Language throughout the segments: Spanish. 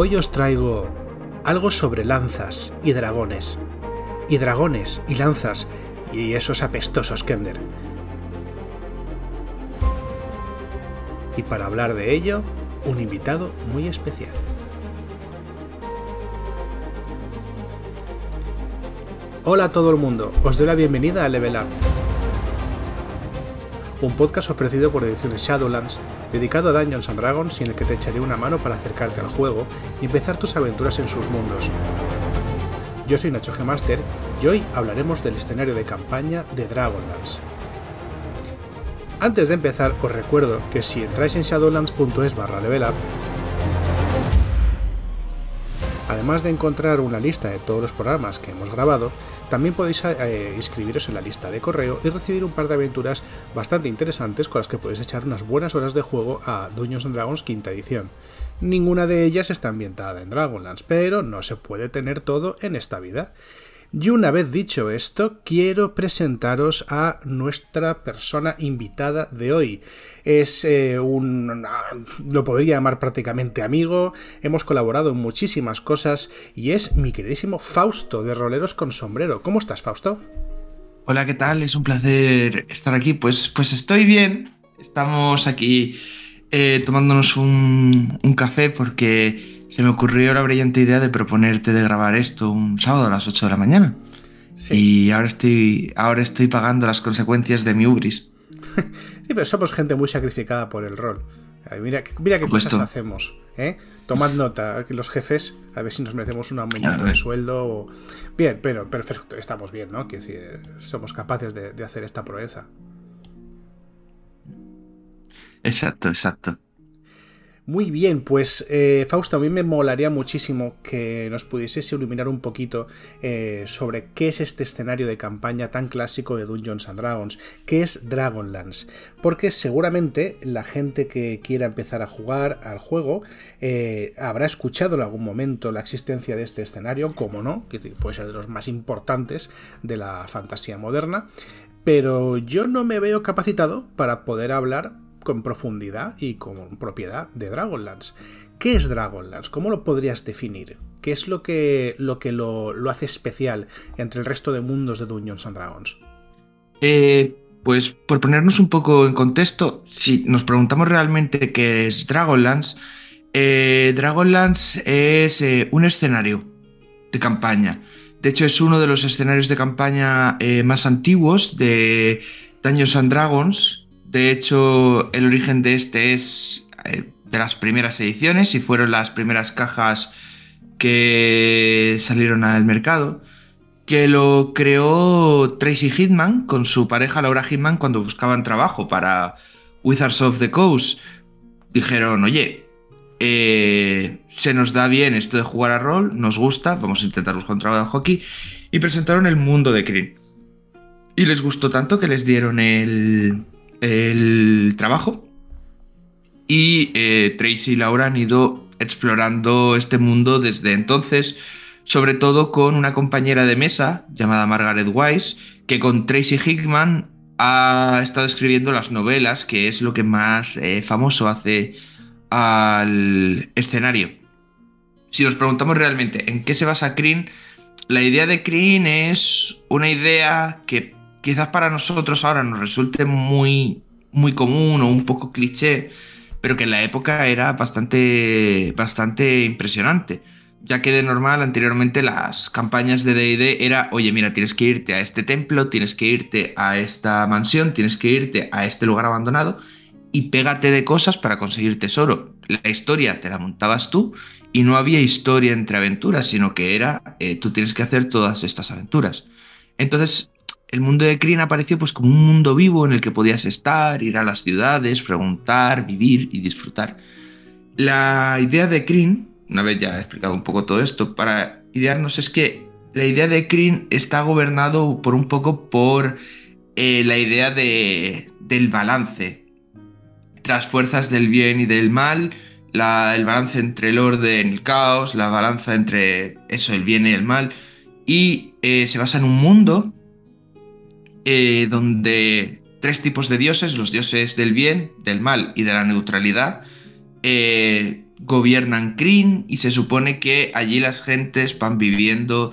hoy os traigo algo sobre lanzas y dragones. Y dragones y lanzas y esos apestosos Kender. Y para hablar de ello, un invitado muy especial. Hola a todo el mundo, os doy la bienvenida a Level Up, un podcast ofrecido por Ediciones Shadowlands, dedicado a Dungeons Dragons y en el que te echaré una mano para acercarte al juego y empezar tus aventuras en sus mundos. Yo soy Nacho G. Master y hoy hablaremos del escenario de campaña de Dragonlance. Antes de empezar, os recuerdo que si entráis en shadowlands.es barra levelup, además de encontrar una lista de todos los programas que hemos grabado, también podéis eh, inscribiros en la lista de correo y recibir un par de aventuras bastante interesantes con las que podéis echar unas buenas horas de juego a Dungeons and Dragons quinta edición. Ninguna de ellas está ambientada en Dragonlance, pero no se puede tener todo en esta vida. Y una vez dicho esto, quiero presentaros a nuestra persona invitada de hoy. Es eh, un... lo podría llamar prácticamente amigo, hemos colaborado en muchísimas cosas y es mi queridísimo Fausto de Roleros con Sombrero. ¿Cómo estás, Fausto? Hola, ¿qué tal? Es un placer estar aquí. Pues, pues estoy bien. Estamos aquí eh, tomándonos un, un café porque se me ocurrió la brillante idea de proponerte de grabar esto un sábado a las 8 de la mañana. Y ahora estoy, ahora estoy pagando las consecuencias de mi ubris. sí, pero somos gente muy sacrificada por el rol. Mira, mira qué cosas hacemos. ¿eh? Tomad nota, los jefes, a ver si nos merecemos un aumento de sueldo. Bien, pero perfecto, estamos bien, ¿no? Que somos capaces de hacer esta proeza. Exacto, exacto. Muy bien, pues eh, Fausto, a mí me molaría muchísimo que nos pudieses iluminar un poquito eh, sobre qué es este escenario de campaña tan clásico de Dungeons Dragons, qué es Dragonlance, porque seguramente la gente que quiera empezar a jugar al juego eh, habrá escuchado en algún momento la existencia de este escenario, como no, que puede ser de los más importantes de la fantasía moderna, pero yo no me veo capacitado para poder hablar con profundidad y con propiedad de Dragonlance. ¿Qué es Dragonlance? ¿Cómo lo podrías definir? ¿Qué es lo que lo, hace especial entre el resto de mundos de Dungeons and Dragons? Eh, pues por ponernos un poco en contexto, si nos preguntamos realmente qué es Dragonlance, eh, Dragonlance es eh, un escenario de campaña. De hecho, es uno de los escenarios de campaña más antiguos de Dungeons and Dragons de hecho, el origen de este es eh, de las primeras ediciones y fueron las primeras cajas que salieron al mercado, que lo creó Tracy Hitman con su pareja Laura Hitman cuando buscaban trabajo para Wizards of the Coast. Dijeron, oye, eh, se nos da bien esto de jugar a rol, nos gusta, vamos a intentar buscar un trabajo hockey, y presentaron el mundo de Kryn. Y les gustó tanto que les dieron el, el trabajo. Y eh, Tracy y Laura han ido explorando este mundo desde entonces, sobre todo con una compañera de mesa llamada Margaret Wise, que con Tracy Hickman ha estado escribiendo las novelas, que es lo que más eh, famoso hace al escenario. Si nos preguntamos realmente en qué se basa Kryn, la idea de Kryn es una idea que quizás para nosotros ahora nos resulte muy, muy común o un poco cliché, pero que en la época era bastante, bastante impresionante. Ya que de normal anteriormente las campañas de DD era, oye, mira, tienes que irte a este templo, tienes que irte a esta mansión, tienes que irte a este lugar abandonado y pégate de cosas para conseguir tesoro. La historia te la montabas tú y no había historia entre aventuras, sino que era, eh, tú tienes que hacer todas estas aventuras. Entonces, el mundo de Kryn apareció pues como un mundo vivo en el que podías estar, ir a las ciudades, preguntar, vivir y disfrutar. La idea de Kryn, una vez ya he explicado un poco todo esto, para idearnos es que la idea de Kryn está gobernado por un poco por eh, la idea de, del balance. Tras fuerzas del bien y del mal, el balance entre el orden y el caos, la balanza entre eso, el bien y el mal. Y eh, se basa en un mundo eh, donde tres tipos de dioses, los dioses del bien, del mal y de la neutralidad, eh, gobiernan Kryn y se supone que allí las gentes van viviendo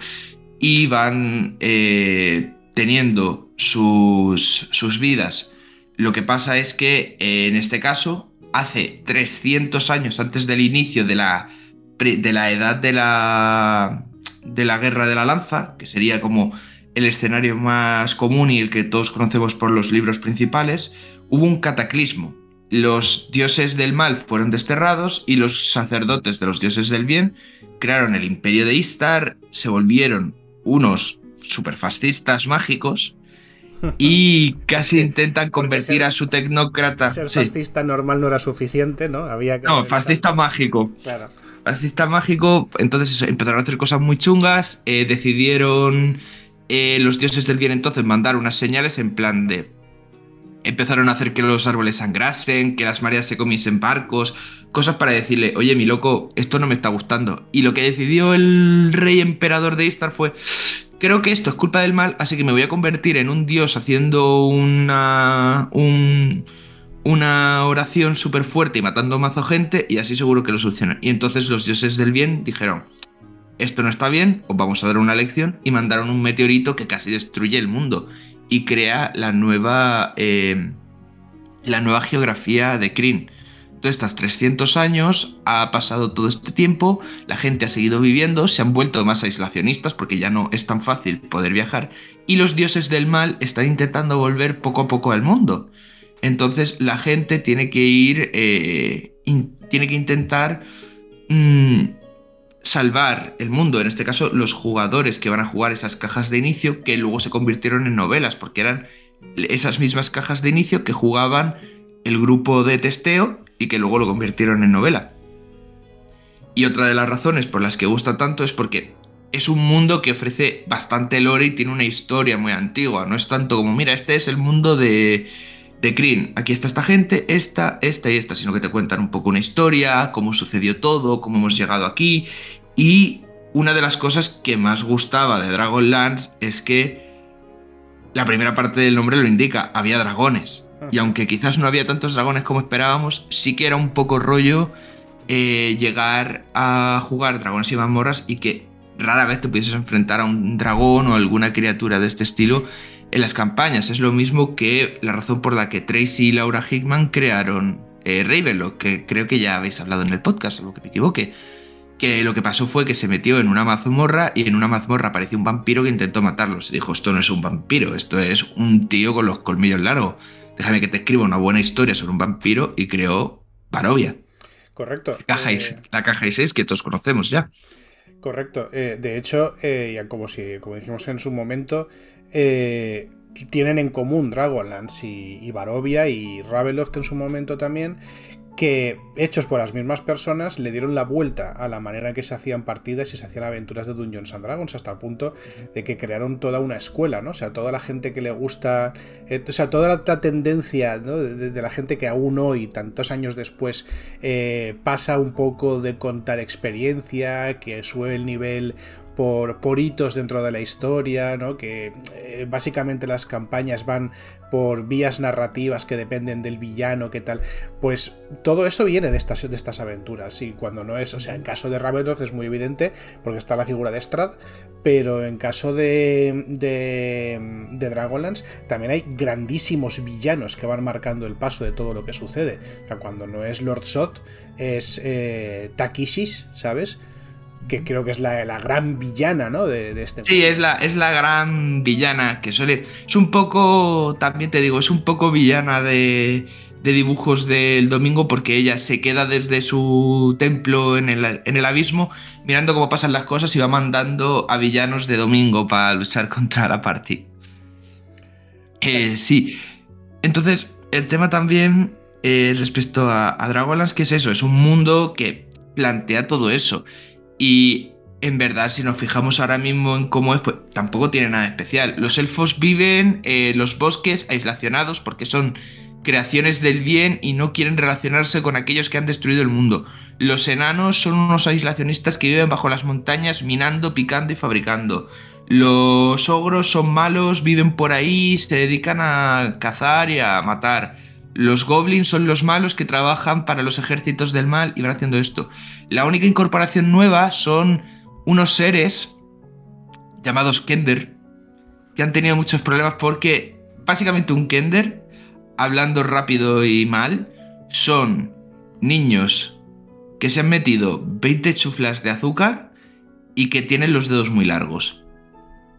y van eh, teniendo sus, sus vidas. Lo que pasa es que en este caso, hace 300 años antes del inicio de la, de la edad de la, de la Guerra de la Lanza, que sería como el escenario más común y el que todos conocemos por los libros principales, hubo un cataclismo. Los dioses del mal fueron desterrados y los sacerdotes de los dioses del bien crearon el imperio de Istar, se volvieron unos superfascistas mágicos y casi intentan convertir a su tecnócrata. Ser fascista normal no era suficiente, ¿no? Había que. No, fascista mágico. Claro. Fascista mágico, entonces empezaron a hacer cosas muy chungas, eh, decidieron eh, los dioses del bien entonces mandar unas señales en plan de empezaron a hacer que los árboles sangrasen, que las mareas se comiesen barcos, cosas para decirle, oye, mi loco, esto no me está gustando. Y lo que decidió el rey emperador de Istar fue, creo que esto es culpa del mal, así que me voy a convertir en un dios haciendo una... una oración súper fuerte y matando mazo gente y así seguro que lo solucionan. Y entonces los dioses del bien dijeron, esto no está bien, os vamos a dar una lección y mandaron un meteorito que casi destruye el mundo y crea la nueva, eh, la nueva geografía de Kryn. Todos estos 300 años ha pasado todo este tiempo, la gente ha seguido viviendo, se han vuelto más aislacionistas porque ya no es tan fácil poder viajar y los dioses del mal están intentando volver poco a poco al mundo. Entonces la gente tiene que ir, eh, tiene que intentar mm, salvar el mundo, en este caso los jugadores que van a jugar esas cajas de inicio que luego se convirtieron en novelas, porque eran esas mismas cajas de inicio que jugaban el grupo de testeo y que luego lo convirtieron en novela. Y otra de las razones por las que gusta tanto es porque es un mundo que ofrece bastante lore y tiene una historia muy antigua, no es tanto como, mira, este es el mundo de de Green, aquí está esta gente, esta, esta y esta, sino que te cuentan un poco una historia, cómo sucedió todo, cómo hemos llegado aquí. Y una de las cosas que más gustaba de Dragonlance es que la primera parte del nombre lo indica, había dragones. Y aunque quizás no había tantos dragones como esperábamos, sí que era un poco rollo eh, llegar a jugar dragones y mazmorras y que rara vez te pudieses enfrentar a un dragón o alguna criatura de este estilo en las campañas. Es lo mismo que la razón por la que Tracy y Laura Hickman crearon eh, Ravenlock, que creo que ya habéis hablado en el podcast, algo que me equivoque. Que lo que pasó fue que se metió en una mazmorra y en una mazmorra apareció un vampiro que intentó matarlos. dijo, esto no es un vampiro, esto es un tío con los colmillos largos. Déjame que te escriba una buena historia sobre un vampiro y creó Barovia. Correcto. La caja, eh, la caja 6 que todos conocemos ya. Correcto. Eh, de hecho, como, si, como dijimos en su momento, eh, tienen en común Dragonlance y, Barovia y Ravenloft en su momento también, que hechos por las mismas personas le dieron la vuelta a la manera en que se hacían partidas y se hacían aventuras de Dungeons and Dragons hasta el punto de que crearon toda una escuela, ¿no? O sea, toda la gente que le gusta, eh, o sea, toda la tendencia de, la gente que aún hoy, tantos años después, eh, pasa un poco de contar experiencia, que sube el nivel por, hitos dentro de la historia, ¿no? que eh, básicamente las campañas van por vías narrativas que dependen del villano, qué tal. Pues todo eso viene de estas, de estas aventuras. Y cuando no es, o sea, en caso de Ravenloft es muy evidente porque está la figura de Strad, pero en caso de, de, de Dragonlance también hay grandísimos villanos que van marcando el paso de todo lo que sucede. O sea, cuando no es Lord Shot, es eh, ¿sabes? Que creo que es la, gran villana, ¿no? De, este Sí, es la, es la gran villana que suele. Es un poco, también te digo, es un poco villana de, de dibujos del domingo porque ella se queda desde su templo en el, en el abismo mirando cómo pasan las cosas y va mandando a villanos de domingo para luchar contra la party. Eh, sí. Entonces, el tema también eh, respecto a, a Dragonlance, ¿qué es eso? Es un mundo que plantea todo eso. Y en verdad, si nos fijamos ahora mismo en cómo es, pues tampoco tiene nada especial. Los elfos viven en los bosques aislacionados porque son creaciones del bien y no quieren relacionarse con aquellos que han destruido el mundo. Los enanos son unos aislacionistas que viven bajo las montañas minando, picando y fabricando. Los ogros son malos, viven por ahí, se dedican a cazar y a matar. Los goblins son los malos que trabajan para los ejércitos del mal y van haciendo esto. La única incorporación nueva son unos seres llamados Kender, que han tenido muchos problemas porque básicamente un Kender, hablando rápido y mal, son niños que se han metido 20 chuflas de azúcar y que tienen los dedos muy largos.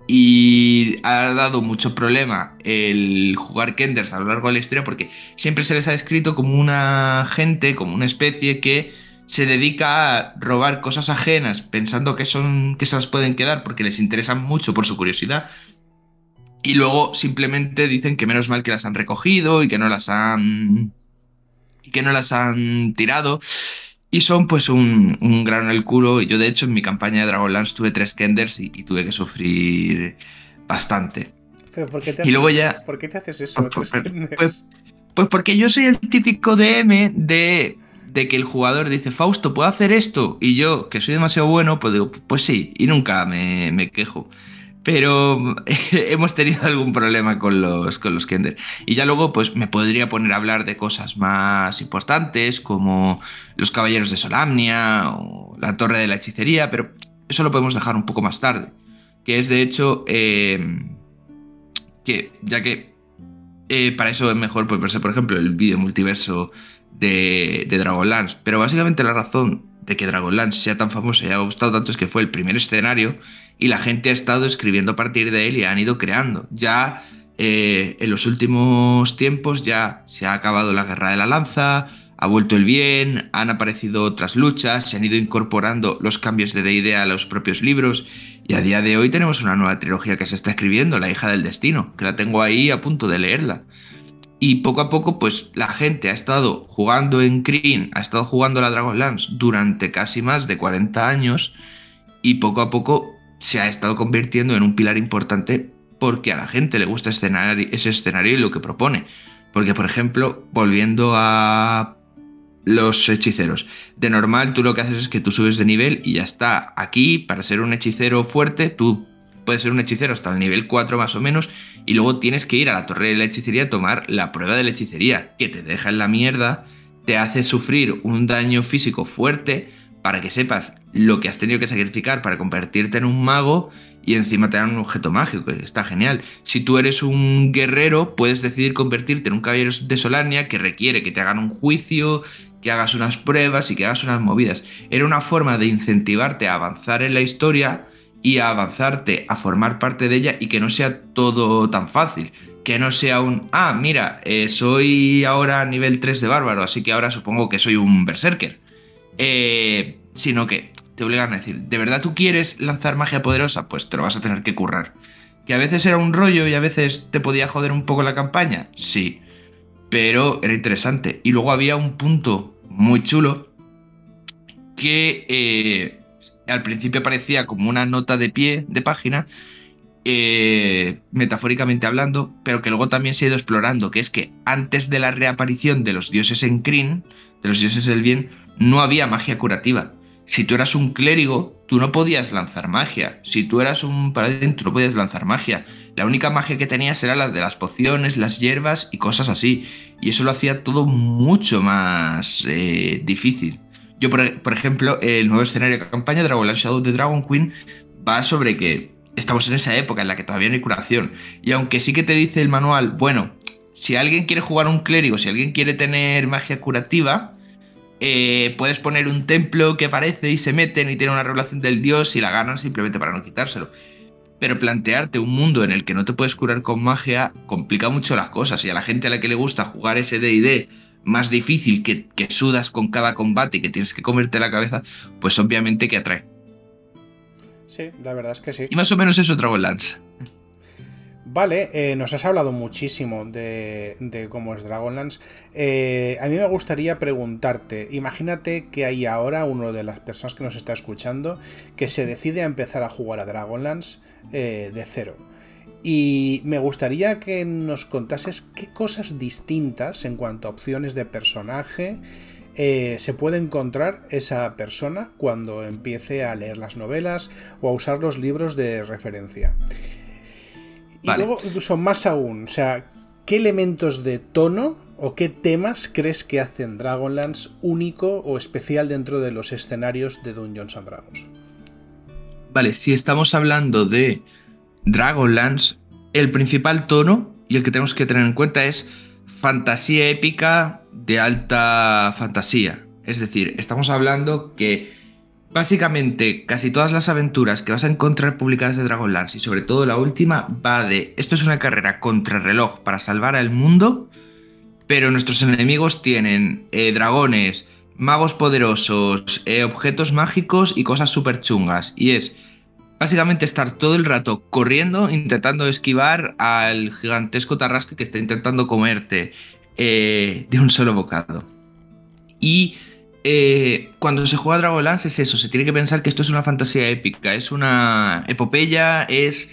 Y ha dado mucho problema el jugar Kenders a lo largo de la historia porque siempre se les ha descrito como una gente, como una especie que se dedica a robar cosas ajenas pensando que son que se las pueden quedar porque les interesan mucho por su curiosidad. Y luego simplemente dicen que menos mal que las han recogido y que no las han y que no las han tirado y son pues un, un grano en el culo. Y yo de hecho en mi campaña de Dragonlance tuve tres Kenders y, tuve que sufrir bastante. y luego ya... ¿Por qué te haces eso? Pues, pues, pues, porque yo soy el típico DM de, de que el jugador dice, Fausto, ¿puedo hacer esto? Y yo, que soy demasiado bueno, pues digo, pues sí, y nunca me, me quejo pero hemos tenido algún problema con los, con los Kender. Y ya luego, pues me podría poner a hablar de cosas más importantes, como los Caballeros de Solamnia o la Torre de la Hechicería, pero eso lo podemos dejar un poco más tarde. Que es de hecho eh, que, ya que eh, para eso es mejor pues, verse, por ejemplo, el vídeo multiverso de, de Dragonlance. Pero básicamente la razón de que Dragonlance sea tan famoso y haya gustado tanto es que fue el primer escenario y la gente ha estado escribiendo a partir de él y han ido creando. Ya eh, en los últimos tiempos ya se ha acabado la guerra de la lanza, ha vuelto el bien, han aparecido otras luchas, se han ido incorporando los cambios de idea a los propios libros y a día de hoy tenemos una nueva trilogía que se está escribiendo, La hija del destino, que la tengo ahí a punto de leerla. Y poco a poco, pues la gente ha estado jugando en Kryn, ha estado jugando la Dragonlance durante casi más de 40 años y poco a poco se ha estado convirtiendo en un pilar importante porque a la gente le gusta ese escenario y lo que propone. Porque, por ejemplo, volviendo a los hechiceros, de normal tú lo que haces es que tú subes de nivel y ya está. Aquí, para ser un hechicero fuerte, tú puedes ser un hechicero hasta el nivel 4 más o menos y luego tienes que ir a la torre de la hechicería a tomar la prueba de la hechicería, que te deja en la mierda, te hace sufrir un daño físico fuerte para que sepas lo que has tenido que sacrificar para convertirte en un mago y encima te dan un objeto mágico, está genial. Si tú eres un guerrero, puedes decidir convertirte en un caballero de Solania que requiere que te hagan un juicio, que hagas unas pruebas y que hagas unas movidas. Era una forma de incentivarte a avanzar en la historia y a avanzarte a formar parte de ella y que no sea todo tan fácil. Que no sea un, ah, mira, eh, soy ahora nivel 3 de bárbaro, así que ahora supongo que soy un berserker eh, sino que te obligan a decir, ¿de verdad tú quieres lanzar magia poderosa? Pues te lo vas a tener que currar. ¿Que a veces era un rollo y a veces te podía joder un poco la campaña? Sí, pero era interesante. Y luego había un punto muy chulo que eh, al principio parecía como una nota de pie de página, eh, metafóricamente hablando, pero que luego también se ha ido explorando, que es que antes de la reaparición de los dioses en Kryn, de los dioses del bien, no había magia curativa. Si tú eras un clérigo, tú no podías lanzar magia. Si tú eras un paladín, tú no podías lanzar magia. La única magia que tenías era la de las pociones, las hierbas y cosas así. Y eso lo hacía todo mucho más eh, difícil. Yo, por, ejemplo, el nuevo escenario de campaña, Dragonlance Shadow de Dragon Queen, va sobre que estamos en esa época en la que todavía no hay curación. Y aunque sí que te dice el manual, bueno, si alguien quiere jugar un clérigo, si alguien quiere tener magia curativa, eh, puedes poner un templo que aparece y se meten y tiene una relación del dios y la ganan simplemente para no quitárselo. Pero plantearte un mundo en el que no te puedes curar con magia complica mucho las cosas. Y a la gente a la que le gusta jugar ese DD más difícil, que, que sudas con cada combate y que tienes que comerte la cabeza, pues obviamente que atrae. Sí, la verdad es que sí. Y más o menos eso trago Lance. Vale, eh, nos has hablado muchísimo de, cómo es Dragonlance. Eh, a mí me gustaría preguntarte, imagínate que hay ahora uno de las personas que nos está escuchando que se decide a empezar a jugar a Dragonlance eh, de cero. Y me gustaría que nos contases qué cosas distintas en cuanto a opciones de personaje se puede encontrar esa persona cuando empiece a leer las novelas o a usar los libros de referencia. Y luego, incluso más aún, o sea, ¿qué elementos de tono o qué temas crees que hacen Dragonlance único o especial dentro de los escenarios de Dungeons and Dragons? Vale, si estamos hablando de Dragonlance, el principal tono y el que tenemos que tener en cuenta es fantasía épica de alta fantasía. Es decir, estamos hablando que básicamente casi todas las aventuras que vas a encontrar publicadas de Dragonlance y sobre todo la última va de esto es una carrera contra reloj para salvar al mundo, pero nuestros enemigos tienen eh, dragones, magos poderosos, eh, objetos mágicos y cosas súper chungas. Y es básicamente estar todo el rato corriendo, intentando esquivar al gigantesco tarrasque que está intentando comerte eh, de un solo bocado. Y eh, cuando se juega Dragonlance es eso, se tiene que pensar que esto es una fantasía épica, es una epopeya, es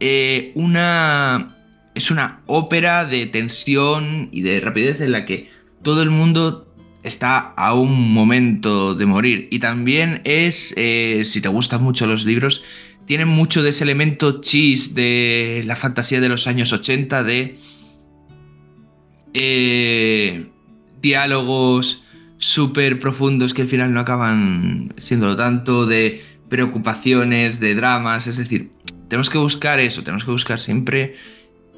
eh, una... Es una ópera de tensión y de rapidez en la que todo el mundo está a un momento de morir. Y también es, si te gustan mucho los libros, tienen mucho de ese elemento chis de la fantasía de los años 80, de eh, diálogos súper profundos que al final no acaban siendo tanto, de preocupaciones, de dramas, es decir, tenemos que buscar eso, tenemos que buscar siempre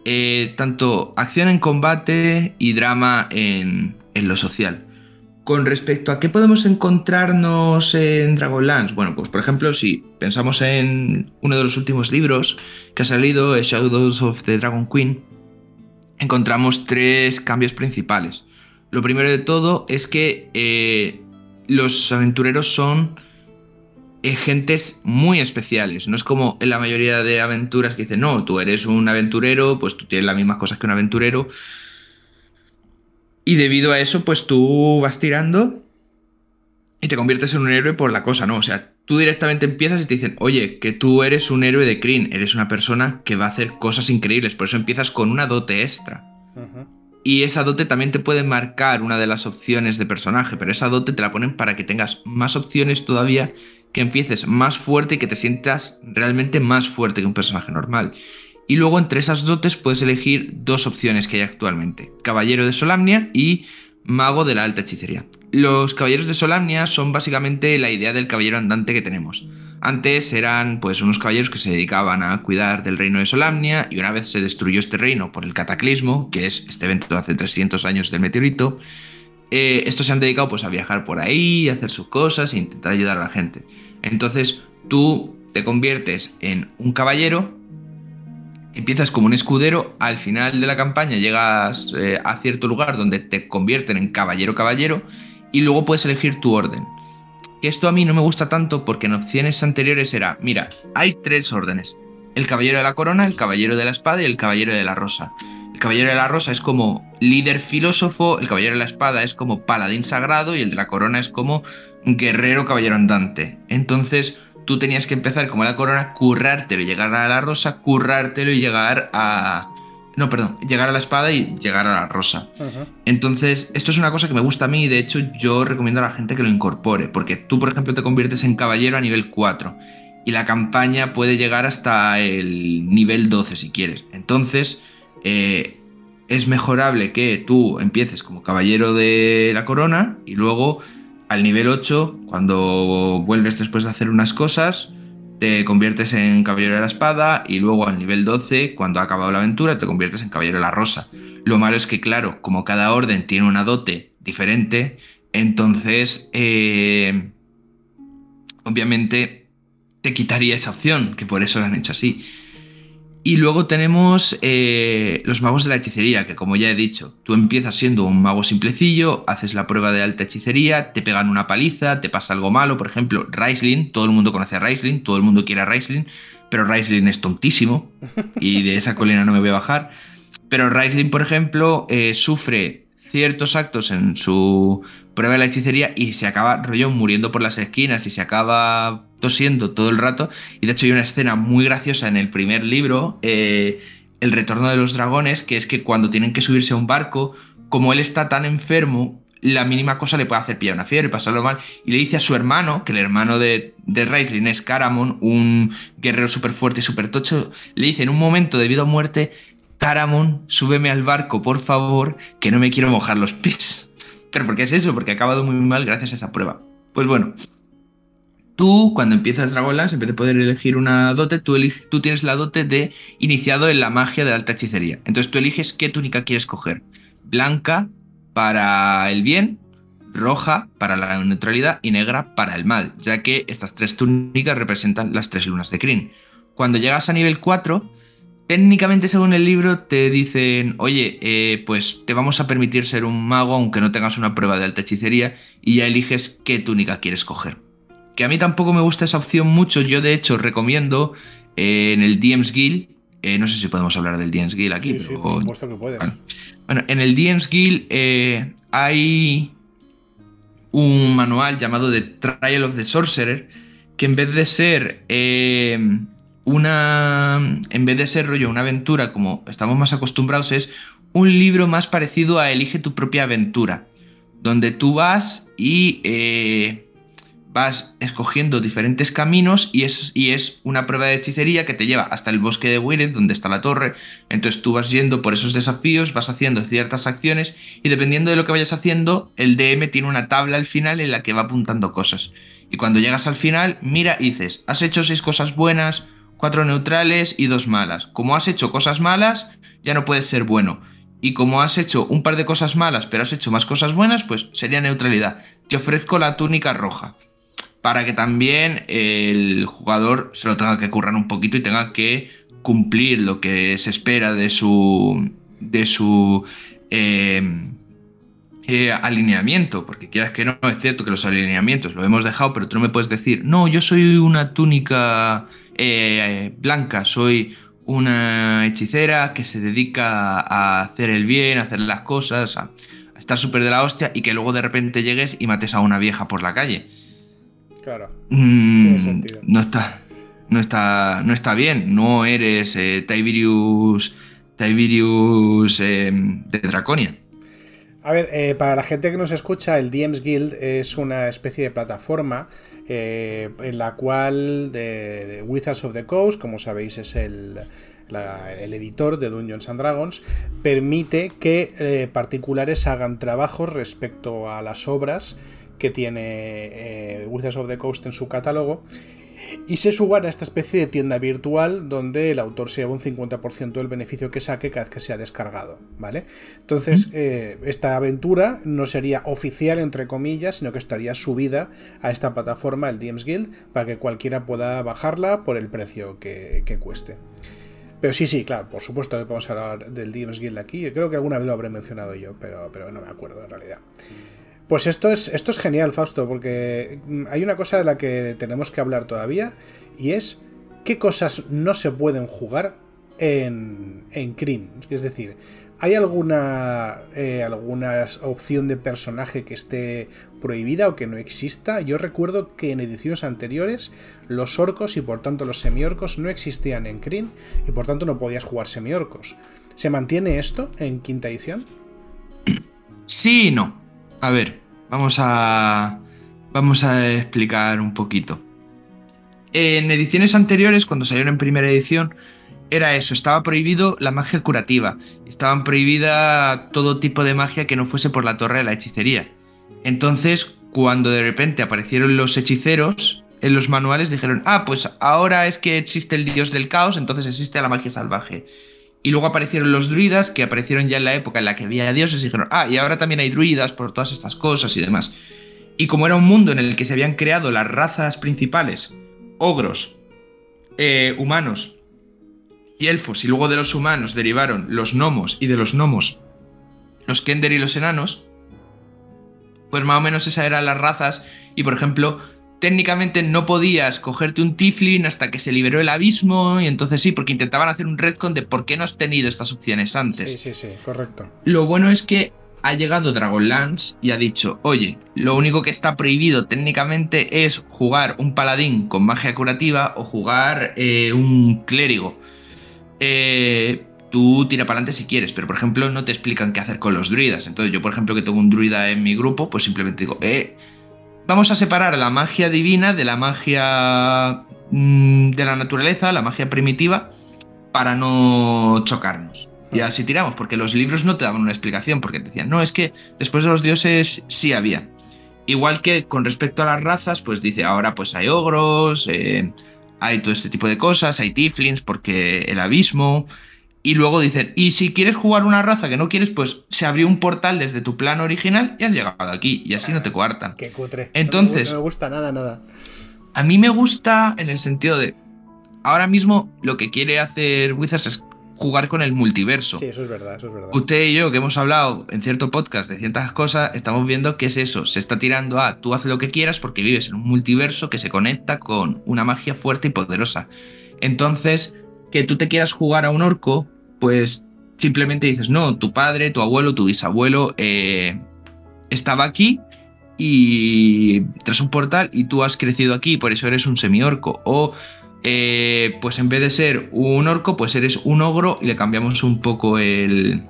eh, tanto acción en combate y drama en, en lo social. Con respecto a qué podemos encontrarnos en Dragonlance, bueno, pues por ejemplo, si pensamos en uno de los últimos libros que ha salido, Shadows of the Dragon Queen, encontramos tres cambios principales. Lo primero de todo es que eh, los aventureros son gentes muy especiales. No es como en la mayoría de aventuras que dicen, no, tú eres un aventurero, pues tú tienes las mismas cosas que un aventurero. Y debido a eso, pues tú vas tirando y te conviertes en un héroe por la cosa, ¿no? O sea, tú directamente empiezas y te dicen, oye, que tú eres un héroe de Kryn, eres una persona que va a hacer cosas increíbles, por eso empiezas con una dote extra. Y esa dote también te puede marcar una de las opciones de personaje, pero esa dote te la ponen para que tengas más opciones todavía, que empieces más fuerte y que te sientas realmente más fuerte que un personaje normal. Y luego entre esas dotes puedes elegir dos opciones que hay actualmente, Caballero de Solamnia y Mago de la Alta Hechicería. Los Caballeros de Solamnia son básicamente la idea del caballero andante que tenemos. Antes eran pues unos caballeros que se dedicaban a cuidar del reino de Solamnia y una vez se destruyó este reino por el cataclismo, que es este evento de hace 300 años del meteorito, eh, estos se han dedicado pues a viajar por ahí, a hacer sus cosas e intentar ayudar a la gente. Entonces tú te conviertes en un caballero empiezas como un escudero, al final de la campaña llegas eh, a cierto lugar donde te convierten en caballero caballero y luego puedes elegir tu orden. Que esto a mí no me gusta tanto porque en opciones anteriores era, mira, hay tres órdenes. El caballero de la corona, el caballero de la espada y el caballero de la rosa. El caballero de la rosa es como líder filósofo, el caballero de la espada es como paladín sagrado y el de la corona es como guerrero caballero andante. Entonces, tú tenías que empezar como la corona, currártelo y llegar a la rosa, currártelo y llegar a... No, perdón, llegar a la espada y llegar a la rosa. Entonces, esto es una cosa que me gusta a mí y de hecho yo recomiendo a la gente que lo incorpore, porque tú, por ejemplo, te conviertes en caballero a nivel 4 y la campaña puede llegar hasta el nivel 12 si quieres. Entonces, eh, es mejorable que tú empieces como caballero de la corona y luego al nivel 8, cuando vuelves después de hacer unas cosas, te conviertes en Caballero de la Espada y luego al nivel 12, cuando ha acabado la aventura, te conviertes en Caballero de la Rosa. Lo malo es que, claro, como cada orden tiene una dote diferente, entonces, eh, obviamente, te quitaría esa opción, que por eso lo han hecho así. Y luego tenemos eh, los magos de la hechicería, que como ya he dicho, tú empiezas siendo un mago simplecillo, haces la prueba de alta hechicería, te pegan una paliza, te pasa algo malo, por ejemplo, Raisling, todo el mundo conoce a Raisling, todo el mundo quiere a Raisling, pero Raisling es tontísimo y de esa colina no me voy a bajar. Pero Raisling, por ejemplo, eh, sufre ciertos actos en su prueba la hechicería y se acaba rollo muriendo por las esquinas y se acaba tosiendo todo el rato. Y de hecho hay una escena muy graciosa en el primer libro, eh, El retorno de los dragones, que es que cuando tienen que subirse a un barco, como él está tan enfermo, la mínima cosa le puede hacer pillar una fiebre, pasarlo mal, y le dice a su hermano, que el hermano de, de es Caramon, un guerrero súper fuerte y súper tocho, le dice en un momento de vida o muerte, Caramon, súbeme al barco, por favor, que no me quiero mojar los pies. ¿Pero por qué es eso? Porque ha acabado muy mal gracias a esa prueba. Pues bueno, tú cuando empiezas Dragonlance, en vez de poder elegir una dote, tú, tú tienes la dote de iniciado en la magia de alta hechicería. Entonces tú eliges qué túnica quieres coger. Blanca para el bien, roja para la neutralidad y negra para el mal, ya que estas tres túnicas representan las tres lunas de Kryn. Cuando llegas a nivel 4, técnicamente según el libro te dicen, oye, eh, pues te vamos a permitir ser un mago aunque no tengas una prueba de alta hechicería y ya eliges qué túnica quieres coger. Que a mí tampoco me gusta esa opción mucho, yo de hecho recomiendo eh, en el DM's Guild, eh, no sé si podemos hablar del DM's Guild aquí, sí, por supuesto que puedes. Bueno, en el DM's Guild hay un manual llamado The Trial of the Sorcerer, que en vez de ser una. En vez de ser rollo, una aventura como estamos más acostumbrados, es un libro más parecido a Elige tu propia aventura. Donde tú vas y eh, vas escogiendo diferentes caminos y es, y es una prueba de hechicería que te lleva hasta el bosque de Wired, donde está la torre. Entonces tú vas yendo por esos desafíos, vas haciendo ciertas acciones y dependiendo de lo que vayas haciendo, el DM tiene una tabla al final en la que va apuntando cosas. Y cuando llegas al final, mira y dices, has hecho seis cosas buenas, cuatro neutrales y dos malas. Como has hecho cosas malas, ya no puedes ser bueno. Y como has hecho un par de cosas malas, pero has hecho más cosas buenas, pues sería neutralidad. Te ofrezco la túnica roja para que también el jugador se lo tenga que currar un poquito y tenga que cumplir lo que se espera de su de su eh, eh, alineamiento, porque quieras que no, es cierto que los alineamientos lo hemos dejado, pero tú no me puedes decir, no, yo soy una túnica eh, blanca, soy una hechicera que se dedica a hacer el bien, a hacer las cosas, a estar súper de la hostia y que luego de repente llegues y mates a una vieja por la calle. Claro. Mm, no está. No está, no está bien. No eres eh, Tiberius, Tiberius eh, de Draconia. A ver, eh, para la gente que nos escucha, el DM's Guild es una especie de plataforma en la cual Wizards of the Coast, como sabéis, es el, el editor de Dungeons and Dragons, permite que particulares hagan trabajos respecto a las obras que tiene eh, Wizards of the Coast en su catálogo y se suban a esta especie de tienda virtual donde el autor se lleva un 50% del beneficio que saque cada vez que sea descargado, ¿vale? Entonces, eh, esta aventura no sería oficial, entre comillas, sino que estaría subida a esta plataforma, el DMs Guild, para que cualquiera pueda bajarla por el precio que, cueste. Pero sí, sí, claro, por supuesto que podemos hablar del DMs Guild aquí. Creo que alguna vez lo habré mencionado yo, pero, pero no me acuerdo en realidad. Pues esto es, esto es genial, Fausto, porque hay una cosa de la que tenemos que hablar todavía y es qué cosas no se pueden jugar en, en Es decir, ¿hay alguna, eh, alguna opción de personaje que esté prohibida o que no exista? Yo recuerdo que en ediciones anteriores los orcos y por tanto los semiorcos no existían en Kryn y por tanto no podías jugar semiorcos. ¿Se mantiene esto en quinta edición? Sí y no. A ver, vamos a. Vamos a explicar un poquito. En ediciones anteriores, cuando salieron en primera edición, era eso, estaba prohibido la magia curativa. Estaban prohibida todo tipo de magia que no fuese por la torre de la hechicería. Entonces, cuando de repente aparecieron los hechiceros, en los manuales dijeron, ah, pues ahora es que existe el dios del caos, entonces existe la magia salvaje. Y luego aparecieron los druidas, que aparecieron ya en la época en la que había dioses, y dijeron, ah, y ahora también hay druidas por todas estas cosas y demás. Y como era un mundo en el que se habían creado las razas principales, ogros, eh, humanos y elfos, y luego de los humanos derivaron los gnomos, y de los gnomos los kender y los enanos, pues más o menos esas eran las razas, y por ejemplo, técnicamente no podías cogerte un Tiflin hasta que se liberó el abismo y entonces sí, porque intentaban hacer un retcon de por qué no has tenido estas opciones antes. Sí, sí, sí, correcto. Lo bueno es que ha llegado Dragonlance y ha dicho, oye, lo único que está prohibido técnicamente es jugar un paladín con magia curativa o jugar eh, un clérigo. Eh, tú tira para adelante si quieres, pero por ejemplo no te explican qué hacer con los druidas. Entonces yo, por ejemplo, que tengo un druida en mi grupo, pues simplemente digo, eh, vamos a separar la magia divina de la magia mm, de la naturaleza, la magia primitiva, para no chocarnos. Y así tiramos, porque los libros no te daban una explicación, porque te decían, no, es que después de los dioses sí había. Igual que con respecto a las razas, pues dice, ahora pues hay ogros, eh, hay todo este tipo de cosas, hay tiflins, porque el abismo. Y luego dicen, y si quieres jugar una raza que no quieres, pues se abrió un portal desde tu plano original y has llegado aquí, y así no te coartan. Qué cutre. Entonces. No me gusta nada, nada. A mí me gusta en el sentido de. Ahora mismo lo que quiere hacer Wizards es jugar con el multiverso. Sí, eso es verdad, eso es verdad. Usted y yo, que hemos hablado en cierto podcast de ciertas cosas, estamos viendo que es eso. Se está tirando a tú haces lo que quieras porque vives en un multiverso que se conecta con una magia fuerte y poderosa. Entonces, que tú te quieras jugar a un orco, pues simplemente dices, no, tu padre, tu abuelo, tu bisabuelo eh, estaba aquí y tras un portal y tú has crecido aquí, por eso eres un semi-orco. O eh, pues en vez de ser un orco, pues eres un ogro y le cambiamos un poco el,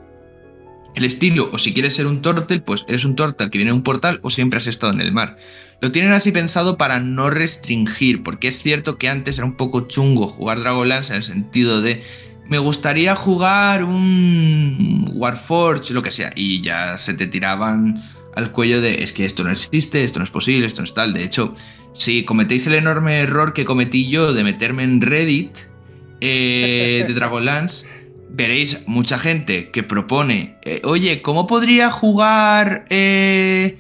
el estilo. O si quieres ser un turtle, pues eres un turtle que viene de un portal o siempre has estado en el mar. Lo tienen así pensado para no restringir, porque es cierto que antes era un poco chungo jugar Dragonlance en el sentido de me gustaría jugar un Warforge, lo que sea, y ya se te tiraban al cuello de es que esto no existe, esto no es posible, esto no es tal. De hecho, si cometéis el enorme error que cometí yo de meterme en Reddit eh, de Dragonlance, veréis mucha gente que propone, eh, oye, ¿cómo podría jugar eh,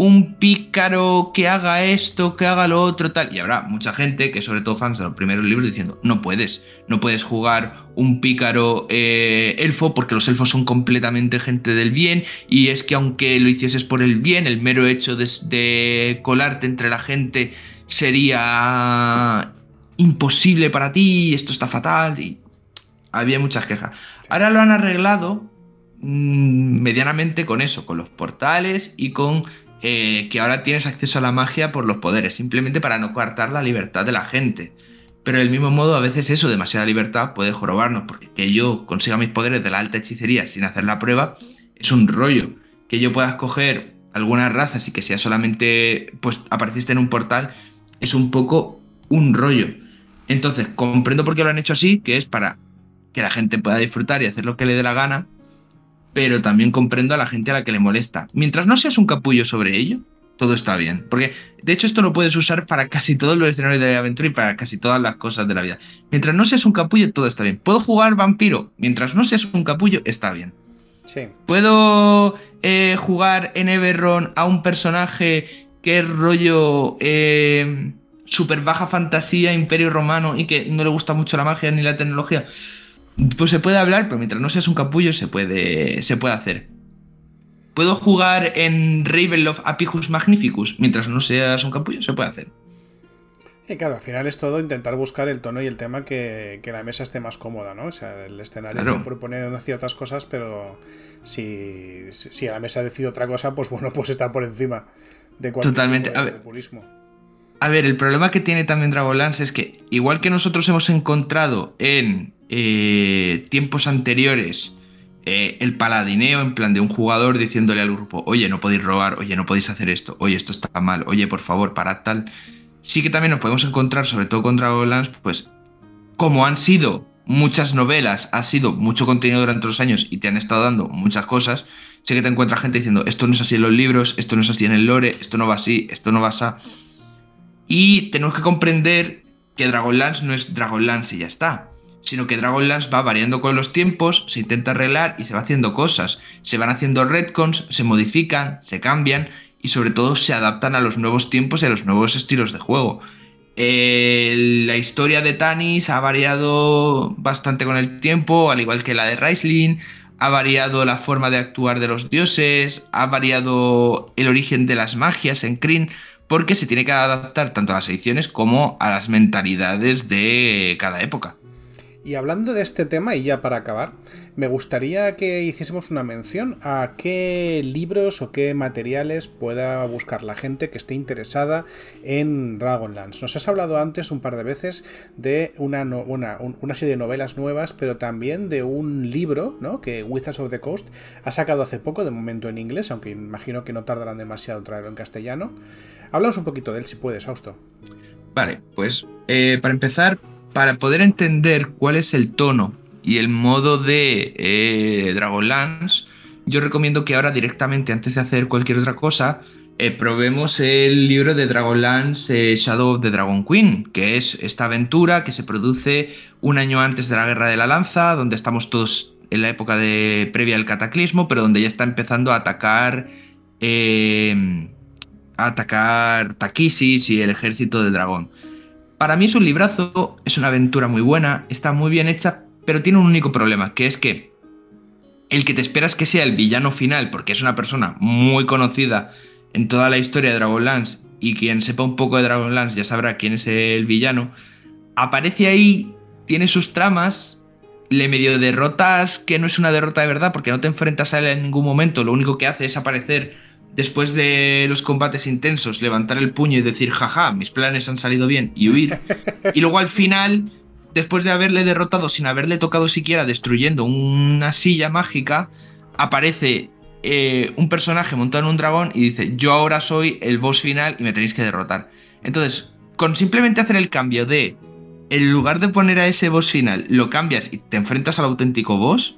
un pícaro que haga esto, que haga lo otro, tal. Y habrá mucha gente, que sobre todo fans de los primeros libros, diciendo, no puedes, no puedes jugar un pícaro eh, elfo porque los elfos son completamente gente del bien y es que aunque lo hicieses por el bien, el mero hecho de, colarte entre la gente sería imposible para ti, esto está fatal y había muchas quejas. Ahora lo han arreglado mm, medianamente con eso, con los portales y con eh, que ahora tienes acceso a la magia por los poderes, simplemente para no coartar la libertad de la gente. Pero del mismo modo, a veces eso, demasiada libertad, puede jorobarnos, porque que yo consiga mis poderes de la alta hechicería sin hacer la prueba es un rollo. Que yo pueda escoger algunas razas y que sea solamente, pues apareciste en un portal, es un poco un rollo. Entonces, comprendo por qué lo han hecho así, que es para que la gente pueda disfrutar y hacer lo que le dé la gana, pero también comprendo a la gente a la que le molesta. Mientras no seas un capullo sobre ello, todo está bien. Porque de hecho esto lo puedes usar para casi todos los escenarios de aventura y para casi todas las cosas de la vida. Mientras no seas un capullo, todo está bien. ¿Puedo jugar vampiro? Mientras no seas un capullo, está bien. Sí. ¿Puedo eh, jugar en Everron a un personaje que es rollo eh, super baja fantasía, imperio romano y que no le gusta mucho la magia ni la tecnología? Pues se puede hablar, pero mientras no seas un capullo se puede, se puede hacer. ¿Puedo jugar en Ravenloft Apicus Magnificus? Mientras no seas un capullo, se puede hacer. Y claro, al final es todo intentar buscar el tono y el tema que, la mesa esté más cómoda, ¿no? O sea, el escenario propone unas ciertas cosas, pero si, si a la mesa decide otra cosa, pues bueno, pues está por encima de cualquier Totalmente. a ver, A ver, el problema que tiene también Dragonlance es que, igual que nosotros hemos encontrado en eh, tiempos anteriores eh, el paladineo en plan de un jugador diciéndole al grupo, oye, no podéis robar, oye, no podéis hacer esto, oye, esto está mal, oye, por favor, parad tal. Sí que también nos podemos encontrar, sobre todo con Dragonlance, pues como han sido muchas novelas, ha sido mucho contenido durante los años y te han estado dando muchas cosas, sí que te encuentras gente diciendo, esto no es así en los libros, esto no es así en el lore, esto no va así, esto no va así. Y tenemos que comprender que Dragonlance no es Dragonlance y ya está sino que Dragonlance va variando con los tiempos, se intenta arreglar y se va haciendo cosas. Se van haciendo retcons, se modifican, se cambian y sobre todo se adaptan a los nuevos tiempos y a los nuevos estilos de juego. la historia de Tanis ha variado bastante con el tiempo, al igual que la de Raistlin. Ha variado la forma de actuar de los dioses, ha variado el origen de las magias en Kryn, porque se tiene que adaptar tanto a las ediciones como a las mentalidades de cada época. Y hablando de este tema, y ya para acabar, me gustaría que hiciésemos una mención a qué libros o qué materiales pueda buscar la gente que esté interesada en Dragonlance. Nos has hablado antes un par de veces de una, serie de novelas nuevas, pero también de un libro ¿no? que Wizards of the Coast ha sacado hace poco, de momento en inglés, aunque imagino que no tardarán demasiado en traerlo en castellano. Hablamos un poquito de él si puedes, Fausto. Vale, pues eh, para empezar, para poder entender cuál es el tono y el modo de eh, Dragonlance, yo recomiendo que ahora directamente, antes de hacer cualquier otra cosa, eh, probemos el libro de Dragonlance eh, Shadow of the Dragon Queen, que es esta aventura que se produce un año antes de la Guerra de la Lanza, donde estamos todos en la época de previa al cataclismo, pero donde ya está empezando a atacar eh, a atacar Takisis y el ejército del dragón. Para mí es un librazo, es una aventura muy buena, está muy bien hecha, pero tiene un único problema, que es que el que te esperas que sea el villano final, porque es una persona muy conocida en toda la historia de Dragonlance y quien sepa un poco de Dragonlance ya sabrá quién es el villano, aparece ahí, tiene sus tramas, le medio derrotas que no es una derrota de verdad porque no te enfrentas a él en ningún momento, lo único que hace es aparecer después de los combates intensos, levantar el puño y decir, jaja, mis planes han salido bien y huir. Y luego al final, después de haberle derrotado sin haberle tocado siquiera destruyendo una silla mágica, aparece eh, un personaje montado en un dragón y dice, yo ahora soy el boss final y me tenéis que derrotar. Entonces, con simplemente hacer el cambio de, en lugar de poner a ese boss final, lo cambias y te enfrentas al auténtico boss,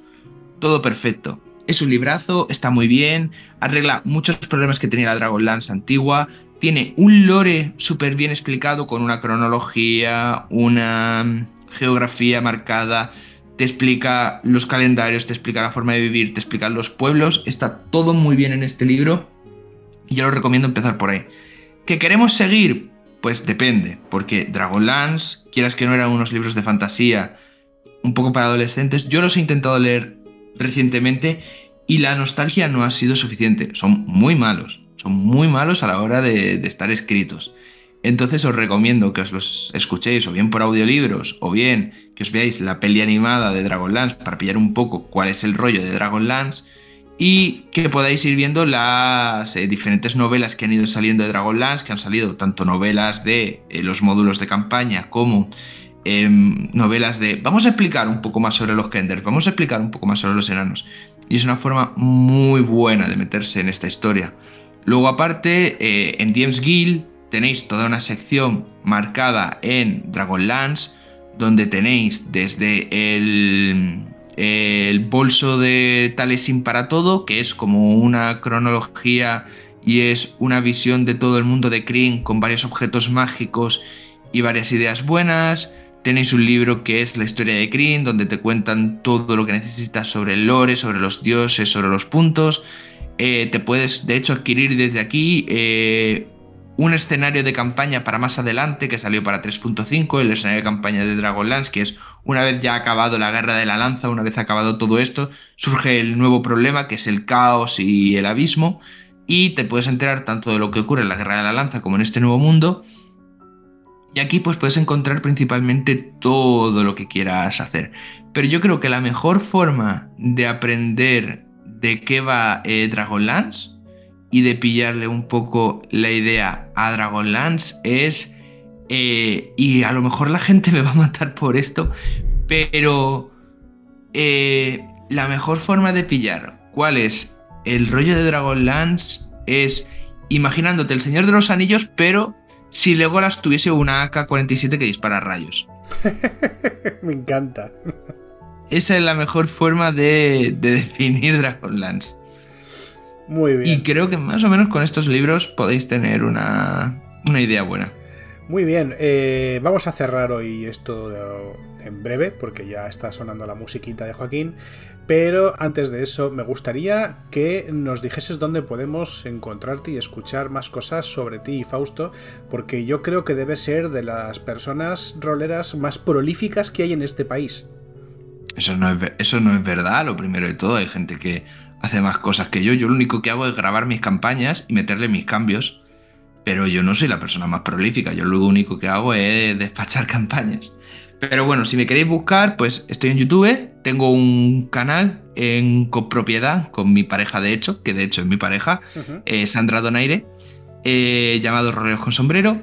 todo perfecto. Es un librazo, está muy bien, arregla muchos problemas que tenía la Dragonlance antigua, tiene un lore súper bien explicado con una cronología, una geografía marcada, te explica los calendarios, te explica la forma de vivir, te explica los pueblos, está todo muy bien en este libro y yo lo recomiendo empezar por ahí. ¿Que queremos seguir? Pues depende, porque Dragonlance, quieras que no eran unos libros de fantasía un poco para adolescentes, yo los he intentado leer recientemente y la nostalgia no ha sido suficiente, son muy malos, son muy malos a la hora de, estar escritos. Entonces os recomiendo que os los escuchéis o bien por audiolibros o bien que os veáis la peli animada de Dragonlance para pillar un poco cuál es el rollo de Dragonlance y que podáis ir viendo las eh, diferentes novelas que han ido saliendo de Dragonlance, que han salido tanto novelas de eh, los módulos de campaña como em, novelas de vamos a explicar un poco más sobre los Kenders, vamos a explicar un poco más sobre los enanos. Y es una forma muy buena de meterse en esta historia. Luego aparte, eh, en DM's Guild tenéis toda una sección marcada en Dragonlance, donde tenéis desde el, el bolso de Talesin para todo, que es como una cronología y es una visión de todo el mundo de Kryn con varios objetos mágicos y varias ideas buenas. Tenéis un libro que es la historia de Kryn, donde te cuentan todo lo que necesitas sobre el lore, sobre los dioses, sobre los puntos. Eh, te puedes, de hecho, adquirir desde aquí eh, un escenario de campaña para más adelante que salió para 3.5, el escenario de campaña de Dragonlance, que es una vez ya acabado la guerra de la lanza, una vez acabado todo esto, surge el nuevo problema que es el caos y el abismo, y te puedes enterar tanto de lo que ocurre en la guerra de la lanza como en este nuevo mundo. Y aquí pues puedes encontrar principalmente todo lo que quieras hacer. Pero yo creo que la mejor forma de aprender de qué va eh, Dragonlance y de pillarle un poco la idea a Dragonlance es, eh, y a lo mejor la gente me va a matar por esto, pero eh, la mejor forma de pillar cuál es el rollo de Dragonlance es imaginándote el Señor de los Anillos, pero si Legolas tuviese una AK-47 que dispara rayos. Me encanta. Esa es la mejor forma de, de definir Dragonlance. Muy bien. Y creo que más o menos con estos libros podéis tener una, idea buena. Muy bien, eh, vamos a cerrar hoy esto en breve porque ya está sonando la musiquita de Joaquín. Pero antes de eso, me gustaría que nos dijeses dónde podemos encontrarte y escuchar más cosas sobre ti y Fausto, porque yo creo que debe ser de las personas roleras más prolíficas que hay en este país. Eso no es, eso no es verdad, lo primero de todo. Hay gente que hace más cosas que yo. Yo lo único que hago es grabar mis campañas y meterle mis cambios. Pero yo no soy la persona más prolífica. Yo lo único que hago es despachar campañas. Pero bueno, si me queréis buscar, pues estoy en YouTube. Tengo un canal en copropiedad con mi pareja, de hecho, que de hecho es mi pareja, eh, Sandra Donaire, eh, llamado Roleros con Sombrero.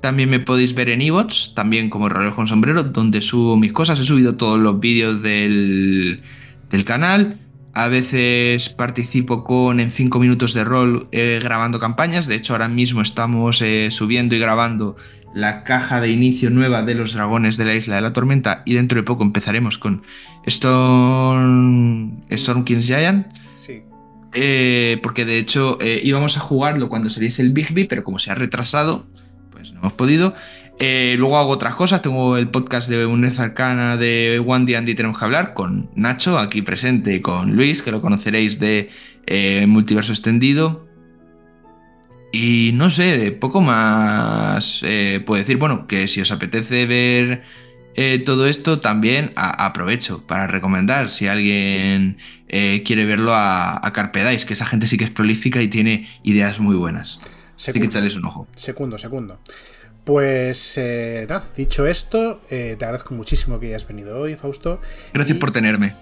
También me podéis ver en Evox, también como Roleros con Sombrero, donde subo mis cosas. He subido todos los vídeos del, del canal A veces participo con en 5 minutos de rol eh, grabando campañas. De hecho, ahora mismo estamos eh, subiendo y grabando la caja de inicio nueva de los dragones de la isla de la tormenta. Y dentro de poco empezaremos con Storm, Storm King's Giant. Sí. Eh, porque de hecho íbamos a jugarlo cuando saliese el Big B, pero como se ha retrasado, pues no hemos podido. Eh, luego hago otras cosas, tengo el podcast de Unez Arcana de One Day Andy Tenemos que hablar con Nacho aquí presente con Luis, que lo conoceréis de eh, Multiverso Extendido. Y no sé, poco más eh, puedo decir. Bueno, que si os apetece ver todo esto, también aprovecho para recomendar. Si alguien quiere verlo a, a Carpe Dice, que esa gente sí que es prolífica y tiene ideas muy buenas. Así que echarles un ojo. Segundo, segundo. Pues eh, nada, dicho esto, eh, te agradezco muchísimo que hayas venido hoy, Fausto. Gracias por tenerme.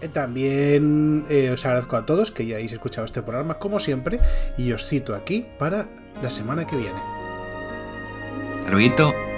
Eh, también os agradezco a todos que hayáis escuchado este programa, como siempre, y os cito aquí para la semana que viene. Hasta